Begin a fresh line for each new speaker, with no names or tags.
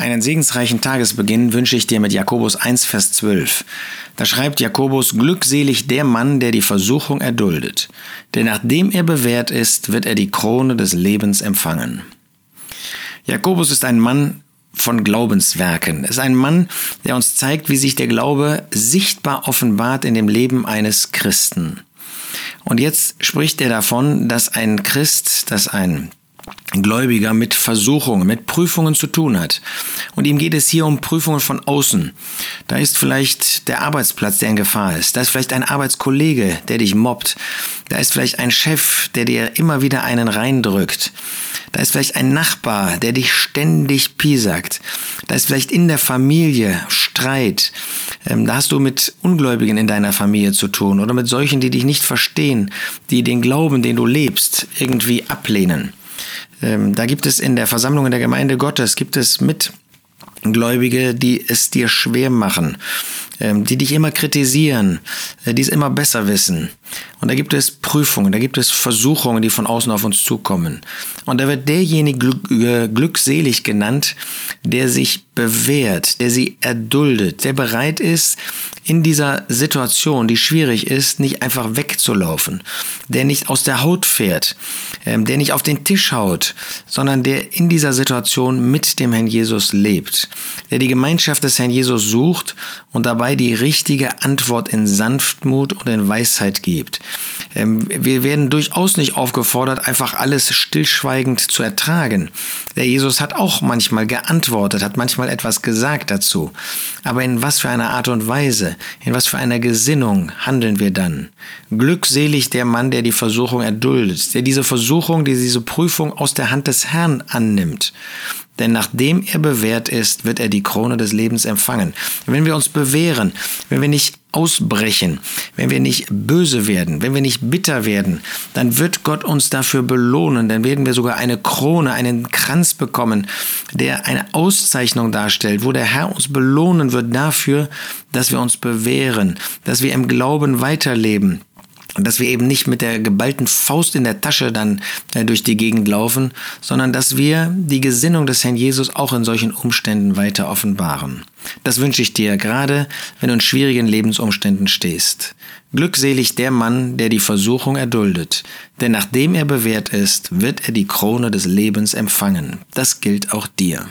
Einen segensreichen Tagesbeginn wünsche ich dir mit Jakobus 1, Vers 12. Da schreibt Jakobus, glückselig der Mann, der die Versuchung erduldet, denn nachdem er bewährt ist, wird er die Krone des Lebens empfangen. Jakobus ist ein Mann von Glaubenswerken. Er ist ein Mann, der uns zeigt, wie sich der Glaube sichtbar offenbart in dem Leben eines Christen. Und jetzt spricht er davon, dass ein Christ, dass ein Gläubiger mit Versuchungen, mit Prüfungen zu tun hat. Und ihm geht es hier um Prüfungen von außen. Da ist vielleicht der Arbeitsplatz, der in Gefahr ist. Da ist vielleicht ein Arbeitskollege, der dich mobbt. Da ist vielleicht ein Chef, der dir immer wieder einen reindrückt. Da ist vielleicht ein Nachbar, der dich ständig piesackt. Da ist vielleicht in der Familie Streit. Ähm, da hast du mit Ungläubigen in deiner Familie zu tun oder mit solchen, die dich nicht verstehen, die den Glauben, den du lebst, irgendwie ablehnen. Ähm, da gibt es in der Versammlung in der Gemeinde Gottes, gibt es Mitgläubige, die es dir schwer machen, die dich immer kritisieren, äh, die es immer besser wissen. Und da gibt es Prüfungen, da gibt es Versuchungen, die von außen auf uns zukommen. Und da wird derjenige äh, glückselig genannt, der sich bewährt, der sie erduldet, der bereit ist, in dieser Situation, die schwierig ist, nicht einfach wegzulaufen, der nicht aus der Haut fährt, ähm, der nicht auf den Tisch haut, sondern der in dieser Situation mit dem Herrn Jesus lebt, der die Gemeinschaft des Herrn Jesus sucht und dabei die richtige Antwort in Sanftmut und in Weisheit gibt. Ähm, wir werden durchaus nicht aufgefordert, einfach alles stillschweigend zu ertragen. Der Jesus hat auch manchmal geantwortet, hat manchmal etwas gesagt dazu. Aber in was für einer Art und Weise, in was für einer Gesinnung handeln wir dann? Glückselig der Mann, der die Versuchung erduldet, der diese Versuchung, die diese Prüfung aus der Hand des Herrn annimmt. Denn nachdem er bewährt ist, wird er die Krone des Lebens empfangen. Wenn wir uns bewähren, wenn wir nicht ausbrechen, wenn wir nicht böse werden, wenn wir nicht bitter werden, dann wird Gott uns dafür belohnen. Dann werden wir sogar eine Krone, einen Kranz bekommen, der eine Auszeichnung darstellt, wo der Herr uns belohnen wird dafür, dass wir uns bewähren, dass wir im Glauben weiterleben und dass wir eben nicht mit der geballten Faust in der Tasche dann äh, durch die Gegend laufen, sondern dass wir die Gesinnung des Herrn Jesus auch in solchen Umständen weiter offenbaren. Das wünsche ich dir, gerade wenn du in schwierigen Lebensumständen stehst. Glückselig der Mann, der die Versuchung erduldet, denn nachdem er bewährt ist, wird er die Krone des Lebens empfangen. Das gilt auch dir.